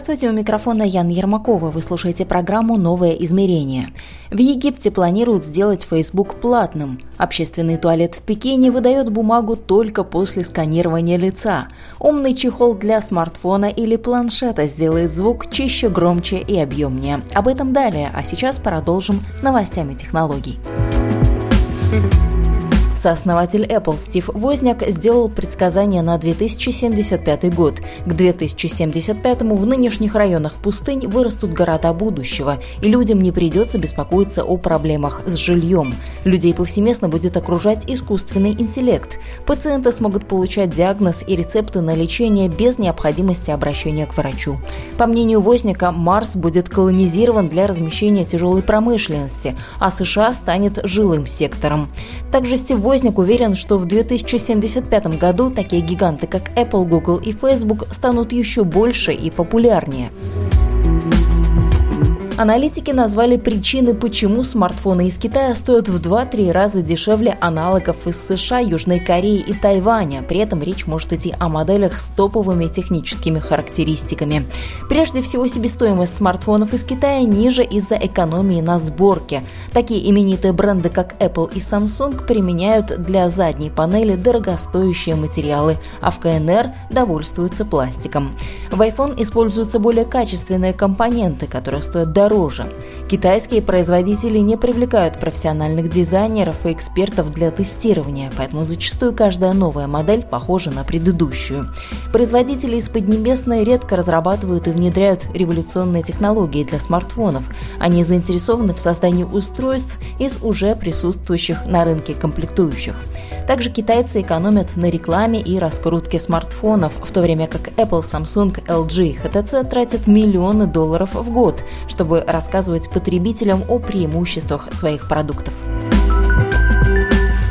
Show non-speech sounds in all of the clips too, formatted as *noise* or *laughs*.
Здравствуйте, у микрофона Ян Ермакова. Вы слушаете программу «Новое измерение». В Египте планируют сделать Facebook платным. Общественный туалет в Пекине выдает бумагу только после сканирования лица. Умный чехол для смартфона или планшета сделает звук чище, громче и объемнее. Об этом далее, а сейчас продолжим новостями технологий. Сооснователь Apple Стив Возняк сделал предсказание на 2075 год. К 2075 в нынешних районах пустынь вырастут города будущего, и людям не придется беспокоиться о проблемах с жильем. Людей повсеместно будет окружать искусственный интеллект. Пациенты смогут получать диагноз и рецепты на лечение без необходимости обращения к врачу. По мнению Возняка, Марс будет колонизирован для размещения тяжелой промышленности, а США станет жилым сектором. Также Стив Возник уверен, что в 2075 году такие гиганты, как Apple, Google и Facebook станут еще больше и популярнее. Аналитики назвали причины, почему смартфоны из Китая стоят в 2-3 раза дешевле аналогов из США, Южной Кореи и Тайваня. При этом речь может идти о моделях с топовыми техническими характеристиками. Прежде всего, себестоимость смартфонов из Китая ниже из-за экономии на сборке. Такие именитые бренды, как Apple и Samsung, применяют для задней панели дорогостоящие материалы, а в КНР довольствуются пластиком. В iPhone используются более качественные компоненты, которые стоят дороже дороже. Китайские производители не привлекают профессиональных дизайнеров и экспертов для тестирования, поэтому зачастую каждая новая модель похожа на предыдущую. Производители из Поднебесной редко разрабатывают и внедряют революционные технологии для смартфонов. Они заинтересованы в создании устройств из уже присутствующих на рынке комплектующих. Также китайцы экономят на рекламе и раскрутке смартфонов, в то время как Apple, Samsung, LG и HTC тратят миллионы долларов в год, чтобы рассказывать потребителям о преимуществах своих продуктов.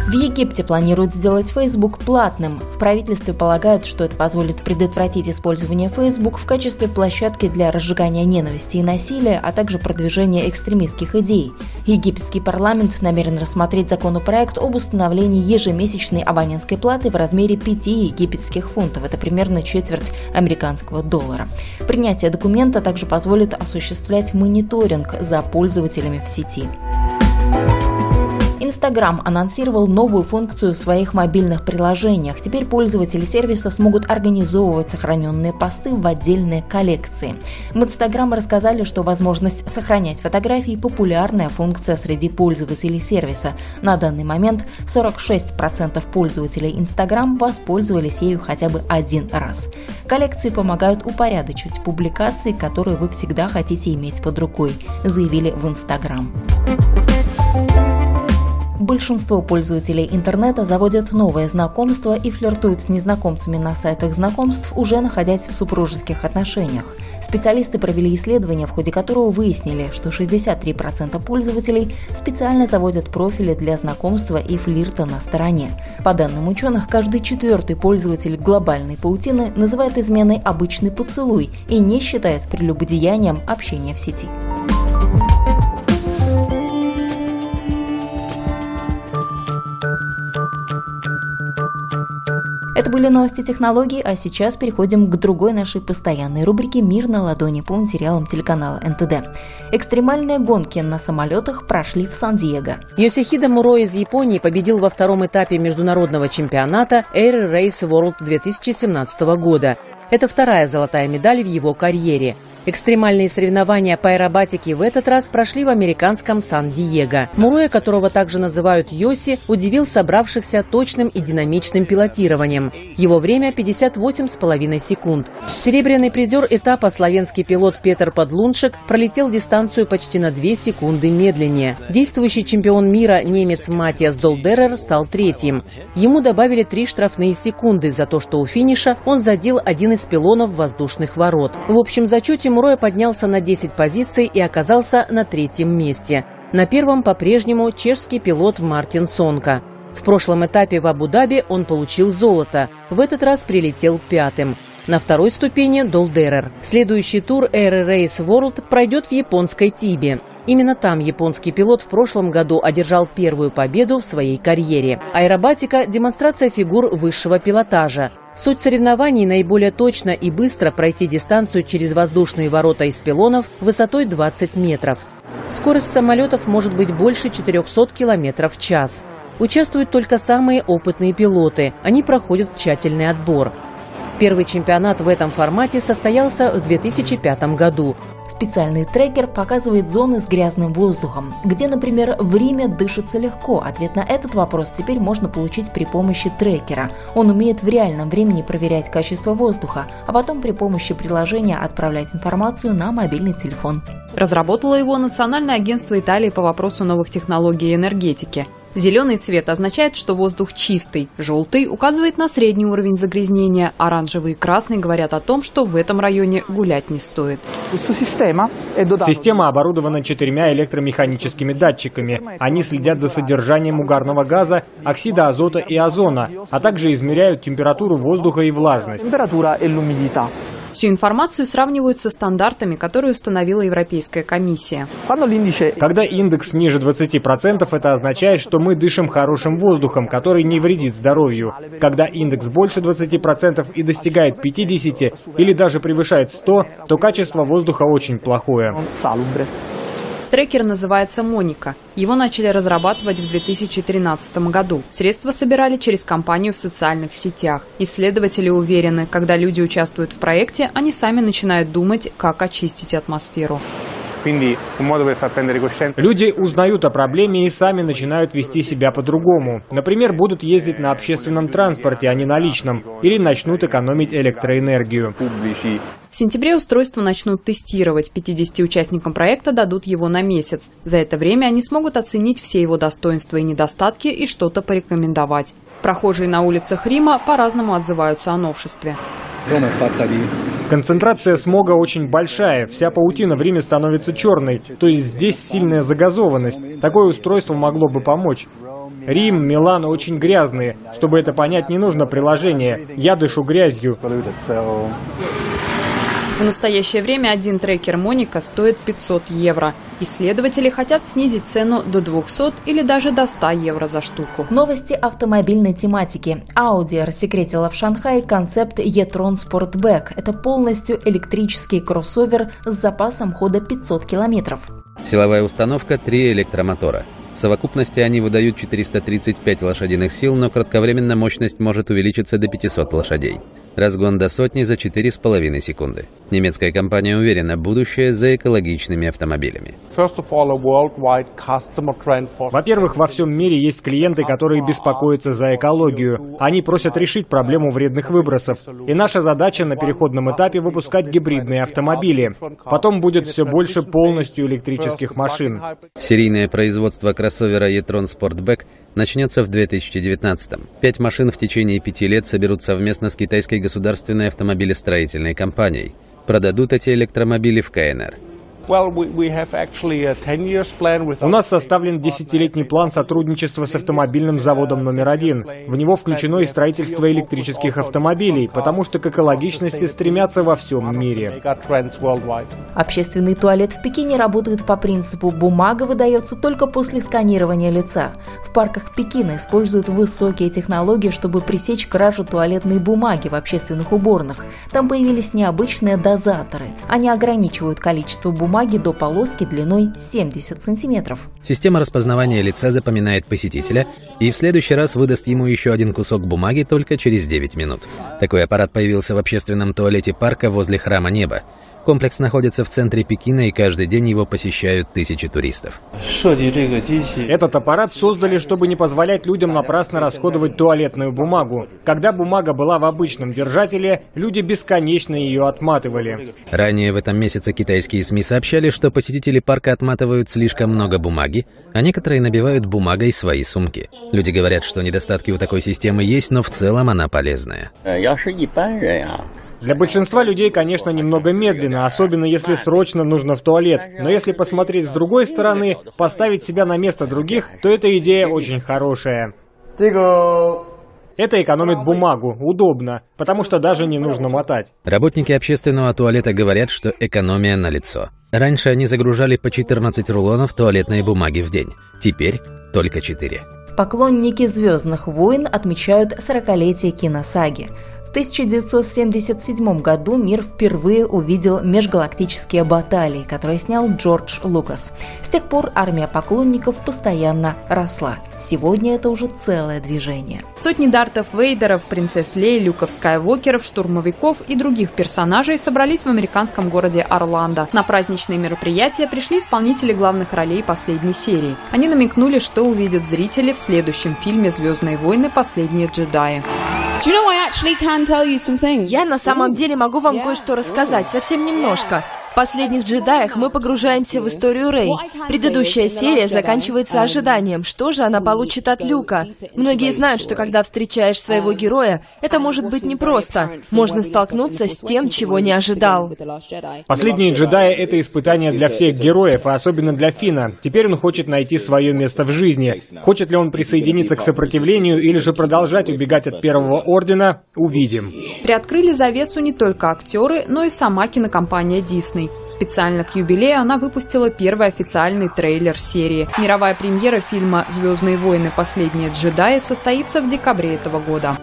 В Египте планируют сделать Facebook платным. В правительстве полагают, что это позволит предотвратить использование Facebook в качестве площадки для разжигания ненависти и насилия, а также продвижения экстремистских идей. Египетский парламент намерен рассмотреть законопроект об установлении ежемесячной абонентской платы в размере 5 египетских фунтов. Это примерно четверть американского доллара. Принятие документа также позволит осуществлять мониторинг за пользователями в сети. Инстаграм анонсировал новую функцию в своих мобильных приложениях. Теперь пользователи сервиса смогут организовывать сохраненные посты в отдельные коллекции. В Инстаграм рассказали, что возможность сохранять фотографии – популярная функция среди пользователей сервиса. На данный момент 46% пользователей Инстаграм воспользовались ею хотя бы один раз. Коллекции помогают упорядочить публикации, которые вы всегда хотите иметь под рукой, заявили в Инстаграм. Большинство пользователей интернета заводят новые знакомства и флиртуют с незнакомцами на сайтах знакомств, уже находясь в супружеских отношениях. Специалисты провели исследование, в ходе которого выяснили, что 63% пользователей специально заводят профили для знакомства и флирта на стороне. По данным ученых, каждый четвертый пользователь глобальной паутины называет изменой обычный поцелуй и не считает прелюбодеянием общения в сети. Это были новости технологий, а сейчас переходим к другой нашей постоянной рубрике «Мир на ладони» по материалам телеканала НТД. Экстремальные гонки на самолетах прошли в Сан-Диего. Йосихида Муро из Японии победил во втором этапе международного чемпионата Air Race World 2017 года. Это вторая золотая медаль в его карьере – Экстремальные соревнования по аэробатике в этот раз прошли в американском Сан-Диего. Муруэ, которого также называют Йоси, удивил собравшихся точным и динамичным пилотированием. Его время 58,5 секунд. Серебряный призер этапа славянский пилот Петр Подлуншек пролетел дистанцию почти на 2 секунды медленнее. Действующий чемпион мира немец Матиас Долдерер стал третьим. Ему добавили три штрафные секунды за то, что у финиша он задел один из пилонов воздушных ворот. В общем зачете Муроя поднялся на 10 позиций и оказался на третьем месте. На первом по-прежнему чешский пилот Мартин Сонка. В прошлом этапе в Абу-Даби он получил золото, в этот раз прилетел пятым. На второй ступени – Долдерер. Следующий тур Air Race World пройдет в японской Тибе. Именно там японский пилот в прошлом году одержал первую победу в своей карьере. Аэробатика – демонстрация фигур высшего пилотажа. Суть соревнований – наиболее точно и быстро пройти дистанцию через воздушные ворота из пилонов высотой 20 метров. Скорость самолетов может быть больше 400 км в час. Участвуют только самые опытные пилоты. Они проходят тщательный отбор. Первый чемпионат в этом формате состоялся в 2005 году. Специальный трекер показывает зоны с грязным воздухом, где, например, в Риме дышится легко. Ответ на этот вопрос теперь можно получить при помощи трекера. Он умеет в реальном времени проверять качество воздуха, а потом при помощи приложения отправлять информацию на мобильный телефон. Разработало его Национальное агентство Италии по вопросу новых технологий и энергетики. Зеленый цвет означает, что воздух чистый, желтый указывает на средний уровень загрязнения, оранжевый и красный говорят о том, что в этом районе гулять не стоит. Система оборудована четырьмя электромеханическими датчиками. Они следят за содержанием угарного газа, оксида азота и озона, а также измеряют температуру воздуха и влажность. Всю информацию сравнивают со стандартами, которые установила Европейская комиссия. Когда индекс ниже 20%, это означает, что мы дышим хорошим воздухом, который не вредит здоровью. Когда индекс больше 20% и достигает 50% или даже превышает 100%, то качество воздуха очень плохое. Трекер называется «Моника». Его начали разрабатывать в 2013 году. Средства собирали через компанию в социальных сетях. Исследователи уверены, когда люди участвуют в проекте, они сами начинают думать, как очистить атмосферу. Люди узнают о проблеме и сами начинают вести себя по-другому. Например, будут ездить на общественном транспорте, а не на личном, или начнут экономить электроэнергию. Сентябре устройство начнут тестировать. 50 участникам проекта дадут его на месяц. За это время они смогут оценить все его достоинства и недостатки и что-то порекомендовать. Прохожие на улицах Рима по-разному отзываются о новшестве. Концентрация смога очень большая, вся паутина в Риме становится черной, то есть здесь сильная загазованность. Такое устройство могло бы помочь. Рим, Милан очень грязные. Чтобы это понять, не нужно приложение. Я дышу грязью. В настоящее время один трекер Моника стоит 500 евро. Исследователи хотят снизить цену до 200 или даже до 100 евро за штуку. Новости автомобильной тематики. Audi рассекретила в Шанхае концепт e-tron Sportback. Это полностью электрический кроссовер с запасом хода 500 километров. Силовая установка – три электромотора. В совокупности они выдают 435 лошадиных сил, но кратковременно мощность может увеличиться до 500 лошадей. Разгон до сотни за 4,5 секунды. Немецкая компания уверена, будущее за экологичными автомобилями. Во-первых, во всем мире есть клиенты, которые беспокоятся за экологию. Они просят решить проблему вредных выбросов. И наша задача на переходном этапе выпускать гибридные автомобили. Потом будет все больше полностью электрических машин. Серийное производство кроссовера e-tron Sportback начнется в 2019 -м. Пять машин в течение пяти лет соберут совместно с китайской государственной автомобилестроительной компанией. Продадут эти электромобили в КНР. У нас составлен десятилетний план сотрудничества с автомобильным заводом номер один. В него включено и строительство электрических автомобилей, потому что к экологичности стремятся во всем мире. Общественный туалет в Пекине работает по принципу «бумага выдается только после сканирования лица». В парках Пекина используют высокие технологии, чтобы пресечь кражу туалетной бумаги в общественных уборных. Там появились необычные дозаторы. Они ограничивают количество бумаги бумаги до полоски длиной 70 сантиметров. Система распознавания лица запоминает посетителя и в следующий раз выдаст ему еще один кусок бумаги только через 9 минут. Такой аппарат появился в общественном туалете парка возле Храма Неба. Комплекс находится в центре Пекина, и каждый день его посещают тысячи туристов. Этот аппарат создали, чтобы не позволять людям напрасно расходовать туалетную бумагу. Когда бумага была в обычном держателе, люди бесконечно ее отматывали. Ранее в этом месяце китайские СМИ сообщали, что посетители парка отматывают слишком много бумаги, а некоторые набивают бумагой свои сумки. Люди говорят, что недостатки у такой системы есть, но в целом она полезная. Для большинства людей, конечно, немного медленно, особенно если срочно нужно в туалет. Но если посмотреть с другой стороны, поставить себя на место других, то эта идея очень хорошая. Это экономит бумагу, удобно, потому что даже не нужно мотать. Работники общественного туалета говорят, что экономия налицо. Раньше они загружали по 14 рулонов туалетной бумаги в день. Теперь только 4. Поклонники «Звездных войн» отмечают 40-летие киносаги. В 1977 году мир впервые увидел межгалактические баталии, которые снял Джордж Лукас. С тех пор армия поклонников постоянно росла. Сегодня это уже целое движение. Сотни дартов Вейдеров, принцесс Лей, Люков Скайуокеров, штурмовиков и других персонажей собрались в американском городе Орландо. На праздничные мероприятия пришли исполнители главных ролей последней серии. Они намекнули, что увидят зрители в следующем фильме «Звездные войны. Последние джедаи». Я на самом деле могу вам кое-что рассказать, совсем немножко. В «Последних джедаях» мы погружаемся в историю Рэй. Предыдущая серия заканчивается ожиданием, что же она получит от Люка. Многие знают, что когда встречаешь своего героя, это может быть непросто. Можно столкнуться с тем, чего не ожидал. «Последние джедаи» — это испытание для всех героев, а особенно для Фина. Теперь он хочет найти свое место в жизни. Хочет ли он присоединиться к сопротивлению или же продолжать убегать от Первого Ордена — увидим. Приоткрыли завесу не только актеры, но и сама кинокомпания Disney. Специально к юбилею она выпустила первый официальный трейлер серии. Мировая премьера фильма «Звездные войны. Последние джедаи» состоится в декабре этого года.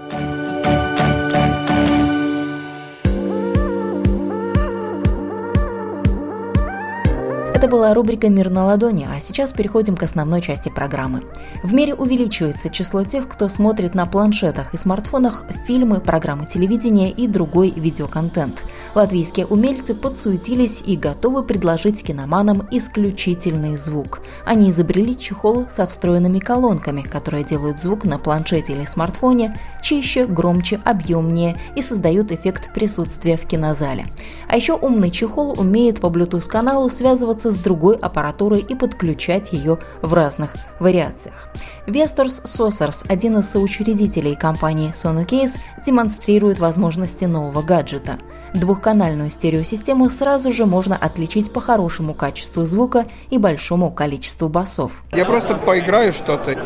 Это была рубрика «Мир на ладони», а сейчас переходим к основной части программы. В мире увеличивается число тех, кто смотрит на планшетах и смартфонах фильмы, программы телевидения и другой видеоконтент. Латвийские умельцы подсуетились и готовы предложить киноманам исключительный звук. Они изобрели чехол со встроенными колонками, которые делают звук на планшете или смартфоне чище, громче, объемнее и создают эффект присутствия в кинозале. А еще умный чехол умеет по Bluetooth-каналу связываться с другой аппаратурой и подключать ее в разных вариациях. Vestor's Saucers, один из соучредителей компании Sonocase, демонстрирует возможности нового гаджета. Двухканальную стереосистему сразу же можно отличить по хорошему качеству звука и большому количеству басов. Я просто поиграю что-то.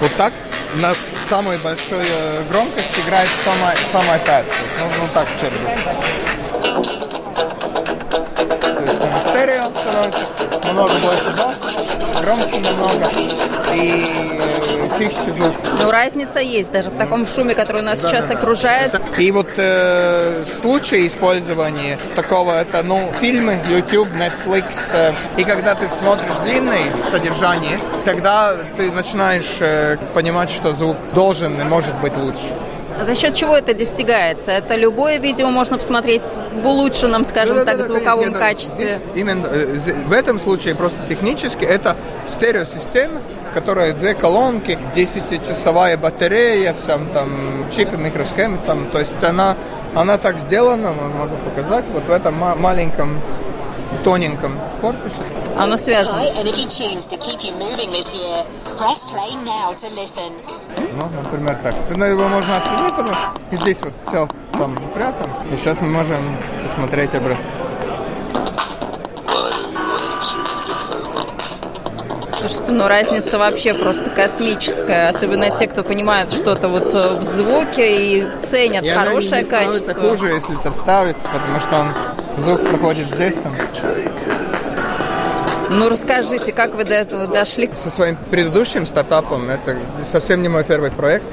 Вот так на самой большой э, громкости играет сама, сама iPad. Ну, ну так, есть стерео становится, много больше бас, громче намного и э, чище звук. Но разница есть даже в таком шуме, который нас да, сейчас да, окружает. И вот э, случай использования такого, это, ну, фильмы, YouTube, Netflix, э, и когда ты смотришь длинное содержание, тогда ты начинаешь э, понимать, что звук должен и может быть лучше. За счет чего это достигается? Это любое видео можно посмотреть в улучшенном, скажем да, так, да, звуковом конечно, качестве? Здесь именно э, в этом случае просто технически это стереосистема, которая две колонки, 10-часовая батарея, сам там чипы, микросхемы, там, то есть она, она так сделана, могу показать, вот в этом маленьком тоненьком корпусе. Оно связано. Ну, например, так. Ну, его можно отсоединить потом. И здесь вот все там прятан. И сейчас мы можем посмотреть обратно. Слушайте, ну разница вообще просто космическая. Особенно те, кто понимает что-то вот э, в звуке и ценят и хорошее не качество. Это хуже, если это вставится, потому что он звук проходит здесь. Он. Ну, расскажите, как вы до этого дошли? Со своим предыдущим стартапом, это совсем не мой первый проект,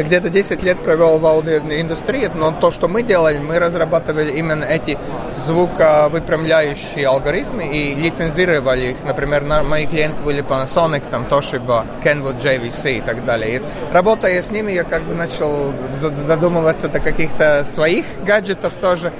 я где-то 10 лет провел в аудиоиндустрии, но то, что мы делали, мы разрабатывали именно эти звуковыпрямляющие алгоритмы и лицензировали их. Например, мои клиенты были Panasonic, там Toshiba, Kenwood, JVC и так далее. И работая с ними, я как бы начал задумываться до каких-то своих гаджетов тоже.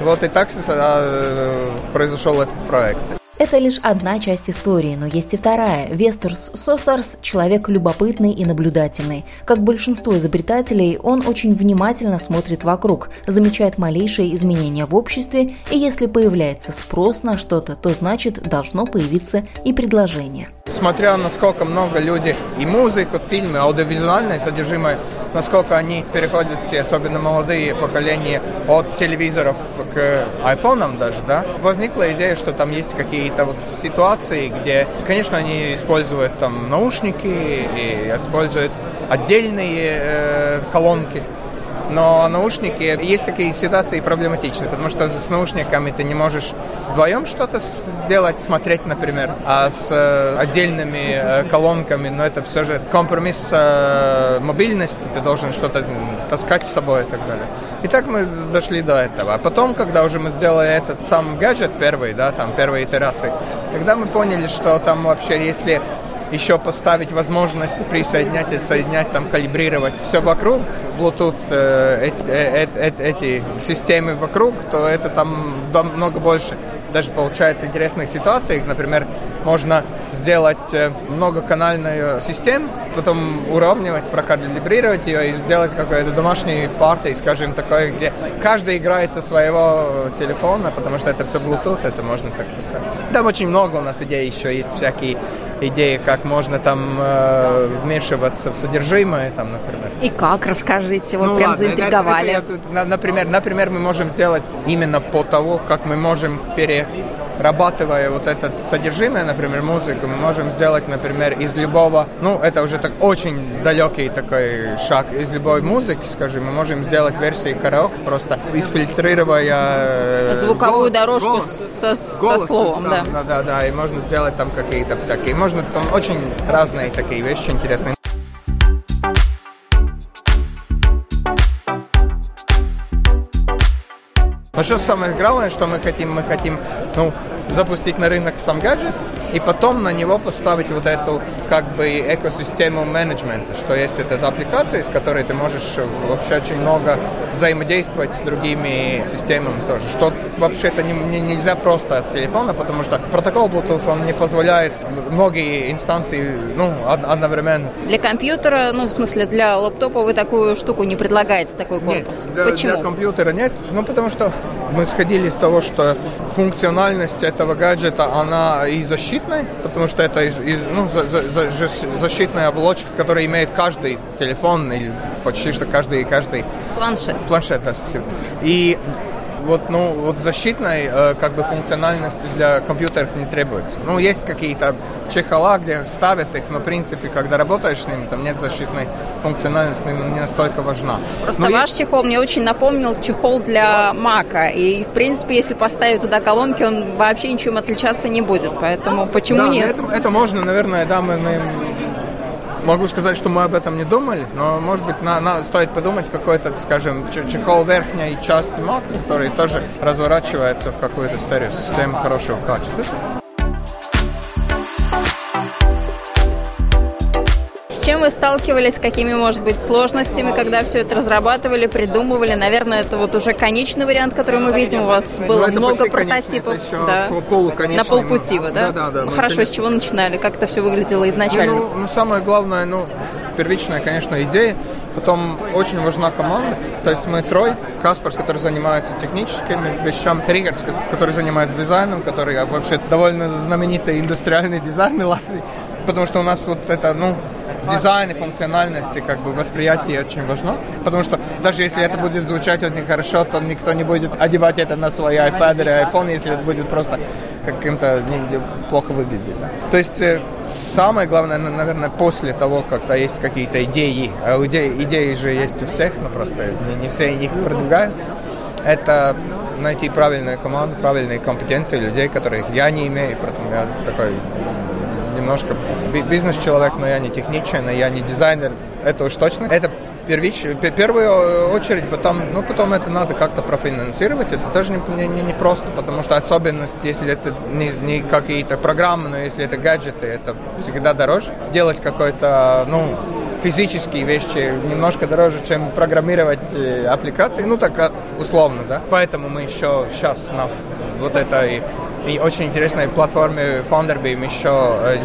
Вот и так э, произошел этот проект. Это лишь одна часть истории, но есть и вторая. Вестерс Сосарс – человек любопытный и наблюдательный. Как большинство изобретателей, он очень внимательно смотрит вокруг, замечает малейшие изменения в обществе, и если появляется спрос на что-то, то значит должно появиться и предложение. Смотря насколько много люди и музыку, фильмы, аудиовизуальное содержимое насколько они переходят все, особенно молодые поколения, от телевизоров к айфонам даже, да, возникла идея, что там есть какие-то вот ситуации, где, конечно, они используют там наушники и используют отдельные э, колонки, но наушники, есть такие ситуации проблематичные, потому что с наушниками ты не можешь вдвоем что-то сделать, смотреть, например, а с э, отдельными э, колонками, но это все же компромисс э, мобильности, ты должен что-то таскать с собой и так далее. И так мы дошли до этого. А потом, когда уже мы сделали этот сам гаджет первый, да, там первые итерации, тогда мы поняли, что там вообще, если еще поставить возможность присоединять, отсоединять, там, калибрировать все вокруг, Bluetooth, э, э, э, э, эти системы вокруг, то это там много больше. Даже получается интересных ситуаций, например, можно сделать э, многоканальную систему, потом уравнивать, прокалибрировать ее и сделать какой-то домашний партий, скажем, такой, где каждый играет со своего телефона, потому что это все Bluetooth, это можно так поставить. Там очень много у нас идей еще есть всякие идеи, как можно там э, вмешиваться в содержимое, там, например. И как, расскажите, вот ну, прям ладно, заинтриговали. Это, это я, например, например, мы можем сделать именно по того, как мы можем пере рабатывая вот это содержимое, например, музыку, мы можем сделать, например, из любого, ну, это уже так очень далекий такой шаг, из любой музыки, скажем, мы можем сделать версии караоке, просто изфильтрируя э, звуковую голос, дорожку голос, со, голос со словом, да. да. Да, да, и можно сделать там какие-то всякие, можно там очень разные такие вещи интересные. Но что самое главное, что мы хотим, мы хотим, ну, запустить на рынок сам гаджет, и потом на него поставить вот эту как бы экосистему менеджмента, что есть эта аппликация, с которой ты можешь вообще очень много взаимодействовать с другими системами тоже, что вообще-то не, не, нельзя просто от телефона, потому что протокол Bluetooth, он не позволяет многие инстанции ну, одновременно. Для компьютера, ну в смысле для лаптопа вы такую штуку не предлагаете, такой корпус? Нет, для, Почему? Для компьютера нет, ну потому что мы сходили с того, что функциональность этого гаджета, она и защитная, потому что это из, из, ну, за, за, за, защитная оболочка, которая имеет каждый телефон или почти что каждый каждый планшет. Планшет, да, спасибо. И вот, ну, вот защитной э, как бы функциональности для компьютеров не требуется. Ну, есть какие-то чехола, где ставят их, но, в принципе, когда работаешь с ними, там нет защитной функциональности, не настолько важна. Просто но ваш есть... чехол мне очень напомнил чехол для Мака, и, в принципе, если поставить туда колонки, он вообще ничем отличаться не будет, поэтому почему да, нет? Это, это можно, наверное, да, мы, мы могу сказать, что мы об этом не думали, но, может быть, на, на, стоит подумать какой-то, скажем, чехол верхней части мака, который тоже разворачивается в какую-то стереосистему хорошего качества. Чем вы сталкивались, с какими, может быть, сложностями, когда все это разрабатывали, придумывали? Наверное, это вот уже конечный вариант, который мы видим. У вас ну, было много прототипов. да. На полпути вы, да? Да, да, да. Ну, хорошо, это... с чего начинали? Как это все выглядело изначально? Ну, ну, самое главное, ну, первичная, конечно, идея. Потом очень важна команда. То есть мы трое. Каспарс, который занимается техническими вещами. Ригард, который занимается дизайном, который вообще довольно знаменитый индустриальный дизайнер *laughs* Латвии. Потому что у нас вот это, ну, дизайн и функциональности, как бы восприятие очень важно. Потому что даже если это будет звучать очень хорошо, то никто не будет одевать это на свой iPad или iPhone, если это будет просто каким-то плохо выглядеть. Да. То есть э, самое главное, наверное, после того, когда есть какие-то идеи, а идеи, идеи же есть у всех, но просто не, не все их продвигают, это найти правильную команду, правильные компетенции людей, которых я не имею, поэтому я такой немножко бизнес-человек, но я не техничный, я не дизайнер, это уж точно. Это первич, в первую очередь, потом, ну, потом это надо как-то профинансировать, это тоже не, не, не просто, потому что особенность, если это не, не какие-то программы, но если это гаджеты, это всегда дороже. Делать какой-то, ну, физические вещи немножко дороже, чем программировать э, аппликации, ну, так а, условно, да. Поэтому мы еще сейчас на вот этой очень интересной платформе Founderbeam еще, э,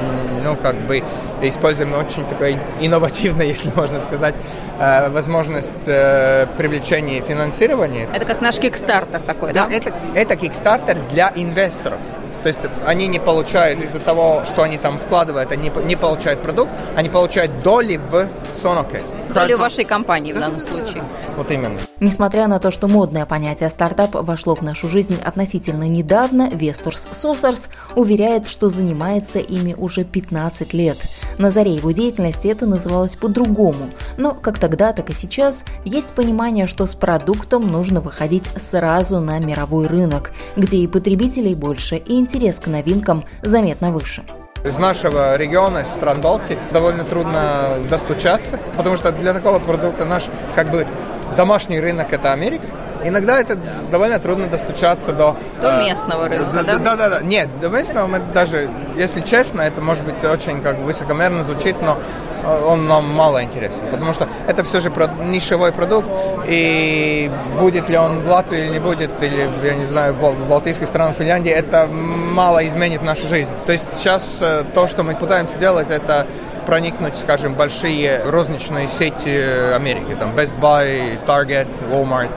ну, как бы используем очень такой инновативно, *laughs* если можно сказать, э, возможность э, привлечения финансирования. Это как наш Kickstarter такой, да? Да, это, это Kickstarter для инвесторов. То есть они не получают из-за того, что они там вкладывают, они не получают продукт, они получают доли в Sonocase. Доли вашей компании в данном случае. Вот именно. Несмотря на то, что модное понятие стартап вошло в нашу жизнь относительно недавно, Весторс Сосарс уверяет, что занимается ими уже 15 лет. На заре его деятельности это называлось по-другому, но как тогда, так и сейчас есть понимание, что с продуктом нужно выходить сразу на мировой рынок, где и потребителей больше, и интерес к новинкам заметно выше. Из нашего региона, из стран Балтии, довольно трудно достучаться, потому что для такого продукта наш как бы домашний рынок – это Америка. Иногда это довольно трудно достучаться до... До местного рынка, да? Да, да, да. Нет, до местного мы даже, если честно, это может быть очень как высокомерно звучит, но он нам мало интересен, потому что это все же нишевой продукт, и будет ли он в Латвии или не будет, или, я не знаю, в Балтийских странах, Финляндии, это мало изменит нашу жизнь. То есть сейчас э, то, что мы пытаемся делать, это проникнуть, скажем, большие розничные сети Америки, там Best Buy, Target, Walmart,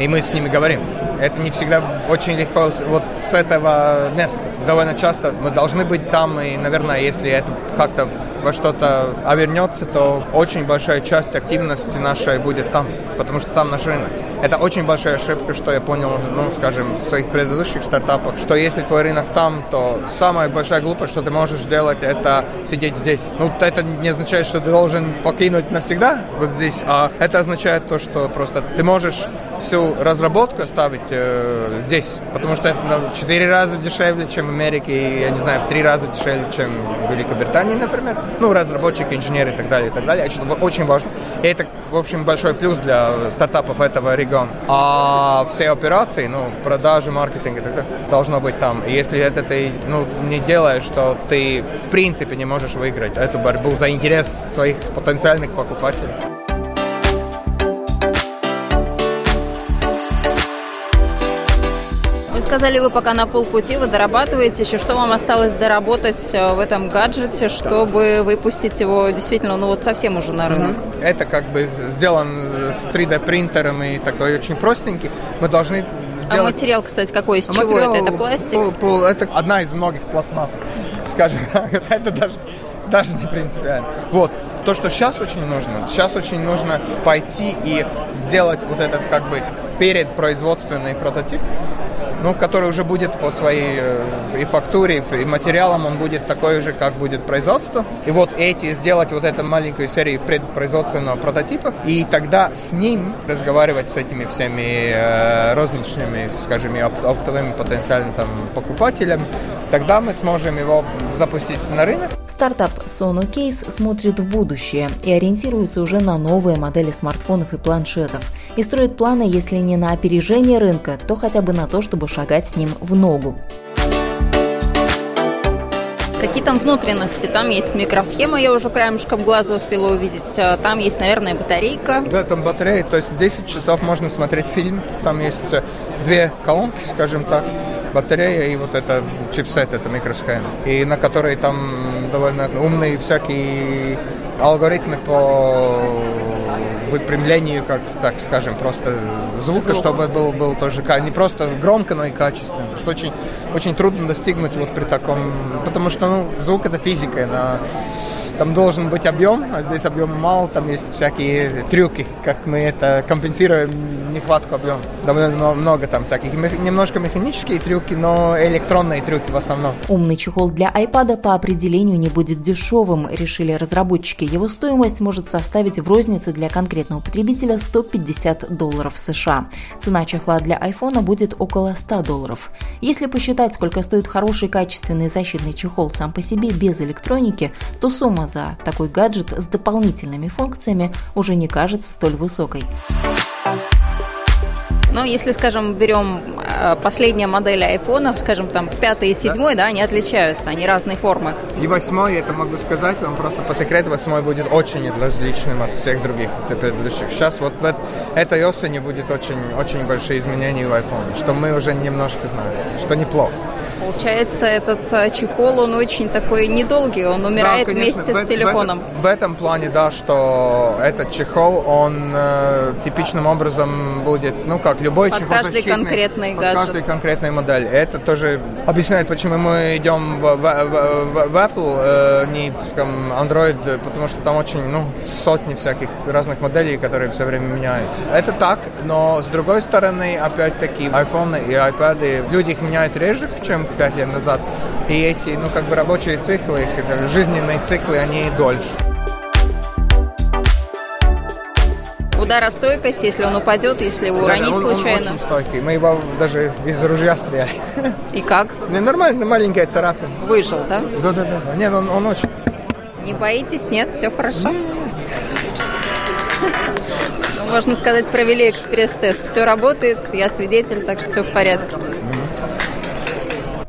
и мы с ними говорим. Это не всегда очень легко вот с этого места. Довольно часто мы должны быть там, и, наверное, если это как-то во что-то овернется, то очень большая часть активности нашей будет там, потому что там наш рынок. Это очень большая ошибка, что я понял, ну, скажем, в своих предыдущих стартапах, что если твой рынок там, то самая большая глупость, что ты можешь сделать, это сидеть здесь. Ну, это не означает, что ты должен покинуть навсегда вот здесь, а это означает то, что просто ты можешь всю разработку оставить э, здесь, потому что это ну, четыре раза дешевле, чем в Америке, и, я не знаю, в три раза дешевле, чем в Великобритании, например. Ну, разработчики, инженеры и так далее, и так далее. Это очень важно. И это, в общем, большой плюс для стартапов этого региона регион. А все операции, ну, продажи, маркетинг, это должно быть там. И если это ты ну, не делаешь, то ты в принципе не можешь выиграть эту борьбу за интерес своих потенциальных покупателей. Сказали, вы пока на полпути, вы дорабатываете еще. Что вам осталось доработать э, в этом гаджете, чтобы выпустить его действительно, ну вот совсем уже на рынок? Это как бы сделан с 3D принтером и такой очень простенький. Мы должны а сделать... А материал, кстати, какой? Из а чего это? Это пластик? Пол, пол, это одна из многих пластмасс, *laughs* скажем. *laughs* это даже, даже не принципиально. Вот. То, что сейчас очень нужно, сейчас очень нужно пойти и сделать вот этот как бы перед производственный прототип, ну, который уже будет по своей э, и фактуре, и материалам, он будет такой же, как будет производство. И вот эти, сделать вот эту маленькую серию предпроизводственного прототипа, и тогда с ним разговаривать с этими всеми э, розничными, скажем, оптовыми потенциальными там, покупателями, тогда мы сможем его запустить на рынок. Стартап SonoCase смотрит в будущее и ориентируется уже на новые модели смартфонов и планшетов. И строит планы, если не на опережение рынка, то хотя бы на то, чтобы шагать с ним в ногу. Какие там внутренности? Там есть микросхема, я уже краемушком глаза успела увидеть. А там есть, наверное, батарейка. Да, там батарея, то есть 10 часов можно смотреть фильм. Там есть э, две колонки, скажем так, батарея и вот это чипсет, это микросхема. И на которой там довольно умные всякие алгоритмы по выпрямлению, как так скажем, просто звука, Звук. чтобы был, был тоже не просто громко, но и качественно, что очень, очень трудно достигнуть вот при таком, потому что ну, звук это физика, на там должен быть объем, а здесь объема мало, там есть всякие трюки, как мы это компенсируем нехватку объема. Довольно много там всяких, немножко механические трюки, но электронные трюки в основном. Умный чехол для iPad по определению не будет дешевым, решили разработчики. Его стоимость может составить в рознице для конкретного потребителя 150 долларов США. Цена чехла для iPhone будет около 100 долларов. Если посчитать, сколько стоит хороший качественный защитный чехол сам по себе без электроники, то сумма за такой гаджет с дополнительными функциями уже не кажется столь высокой. Но если, скажем, берем э, последние модели айфонов, скажем, там пятый и седьмой, да? да, они отличаются, они разные формы. И восьмой, это могу сказать вам просто по секрету, восьмой будет очень различным от всех других предыдущих. Сейчас вот в этой осени будет очень, очень большие изменения в iPhone, что мы уже немножко знаем, что неплохо. Получается, этот э, чехол, он очень такой недолгий, он умирает да, конечно, вместе в, с телефоном. В этом, в этом плане, да, что этот чехол, он э, типичным образом будет, ну как любой под чехол каждый конкретный под каждой конкретной модели. Это тоже объясняет, почему мы идем в, в, в, в Apple, э, не в скажем, Android, потому что там очень, ну, сотни всяких разных моделей, которые все время меняются. Это так, но с другой стороны, опять-таки, iPhone и iPad, люди их меняют реже, чем 5 лет назад. И эти, ну, как бы рабочие циклы, их, жизненные циклы, они дольше. Ударостойкость, если он упадет, если его уронить да, он, случайно. Он очень стойкий. Мы его даже из ружья стреляли. И как? Не, нормально, маленькая царапина. Выжил, да? Да, да, да. Нет, он, он очень. Не боитесь? Нет, все хорошо. Можно сказать, провели экспресс-тест. Все работает, я свидетель, так что все в порядке.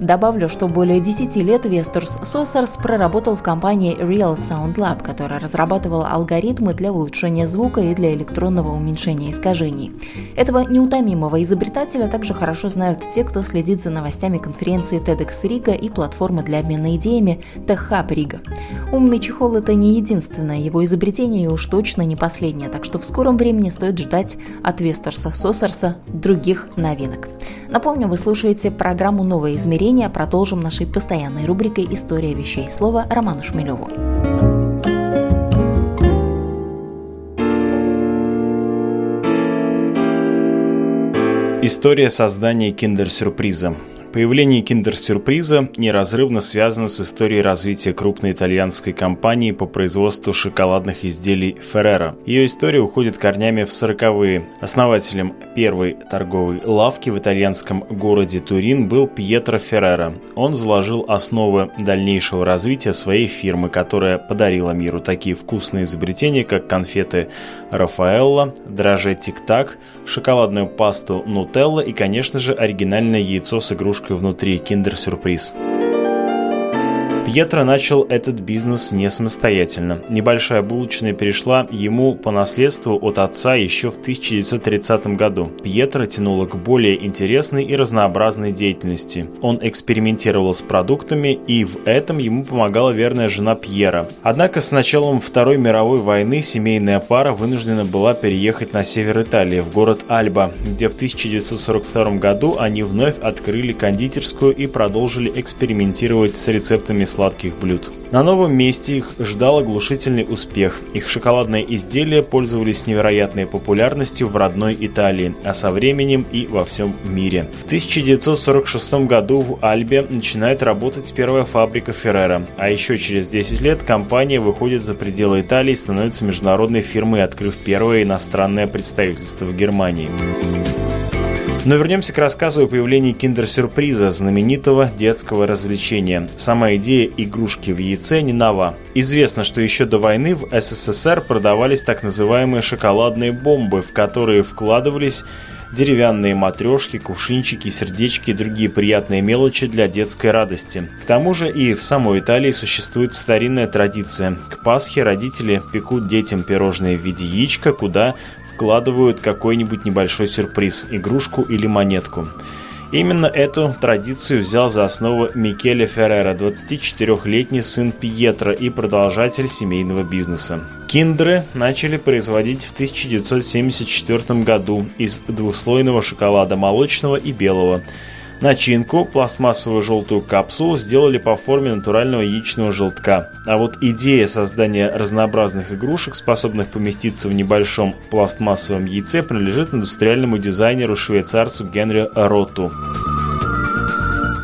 Добавлю, что более 10 лет Вестерс Сосерс проработал в компании Real Sound Lab, которая разрабатывала алгоритмы для улучшения звука и для электронного уменьшения искажений. Этого неутомимого изобретателя также хорошо знают те, кто следит за новостями конференции TEDx Рига и платформы для обмена идеями TechHub Рига. Умный чехол – это не единственное его изобретение и уж точно не последнее, так что в скором времени стоит ждать от Вестерса Сосерса других новинок. Напомню, вы слушаете программу «Новое измерение» чтения продолжим нашей постоянной рубрикой «История вещей». Слово Роману Шмелеву. История создания киндер-сюрприза. Появление киндер-сюрприза неразрывно связано с историей развития крупной итальянской компании по производству шоколадных изделий Ferrero. Ее история уходит корнями в 40-е. Основателем первой торговой лавки в итальянском городе Турин был Пьетро Феррера. Он заложил основы дальнейшего развития своей фирмы, которая подарила миру такие вкусные изобретения, как конфеты Рафаэлла, драже Тик-Так, шоколадную пасту Нутелла и, конечно же, оригинальное яйцо с игрушкой игрушкой внутри, киндер-сюрприз. Пьетро начал этот бизнес не самостоятельно. Небольшая булочная перешла ему по наследству от отца еще в 1930 году. Пьетро тянуло к более интересной и разнообразной деятельности. Он экспериментировал с продуктами, и в этом ему помогала верная жена Пьера. Однако с началом Второй мировой войны семейная пара вынуждена была переехать на север Италии, в город Альба, где в 1942 году они вновь открыли кондитерскую и продолжили экспериментировать с рецептами сладких сладких блюд. На новом месте их ждал оглушительный успех. Их шоколадные изделия пользовались невероятной популярностью в родной Италии, а со временем и во всем мире. В 1946 году в Альбе начинает работать первая фабрика Феррера, а еще через 10 лет компания выходит за пределы Италии и становится международной фирмой, открыв первое иностранное представительство в Германии. Но вернемся к рассказу о появлении киндер-сюрприза, знаменитого детского развлечения. Сама идея игрушки в яйце не нова. Известно, что еще до войны в СССР продавались так называемые шоколадные бомбы, в которые вкладывались деревянные матрешки, кувшинчики, сердечки и другие приятные мелочи для детской радости. К тому же и в самой Италии существует старинная традиция. К Пасхе родители пекут детям пирожные в виде яичка, куда вкладывают какой-нибудь небольшой сюрприз, игрушку или монетку. Именно эту традицию взял за основу Микеле Феррера, 24-летний сын Пьетро и продолжатель семейного бизнеса. Киндеры начали производить в 1974 году из двухслойного шоколада молочного и белого – Начинку, пластмассовую желтую капсулу, сделали по форме натурального яичного желтка. А вот идея создания разнообразных игрушек, способных поместиться в небольшом пластмассовом яйце, принадлежит индустриальному дизайнеру-швейцарцу Генри Роту.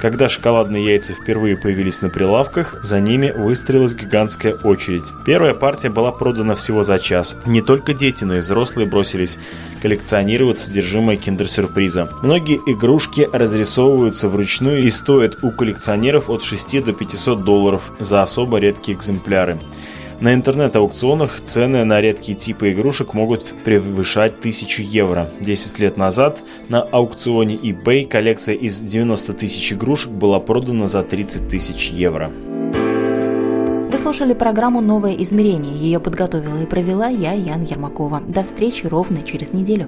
Когда шоколадные яйца впервые появились на прилавках, за ними выстроилась гигантская очередь. Первая партия была продана всего за час. Не только дети, но и взрослые бросились коллекционировать содержимое киндер-сюрприза. Многие игрушки разрисовываются вручную и стоят у коллекционеров от 6 до 500 долларов за особо редкие экземпляры. На интернет-аукционах цены на редкие типы игрушек могут превышать 1000 евро. 10 лет назад на аукционе eBay коллекция из 90 тысяч игрушек была продана за 30 тысяч евро. Вы слушали программу «Новое измерение». Ее подготовила и провела я, Ян Ермакова. До встречи ровно через неделю.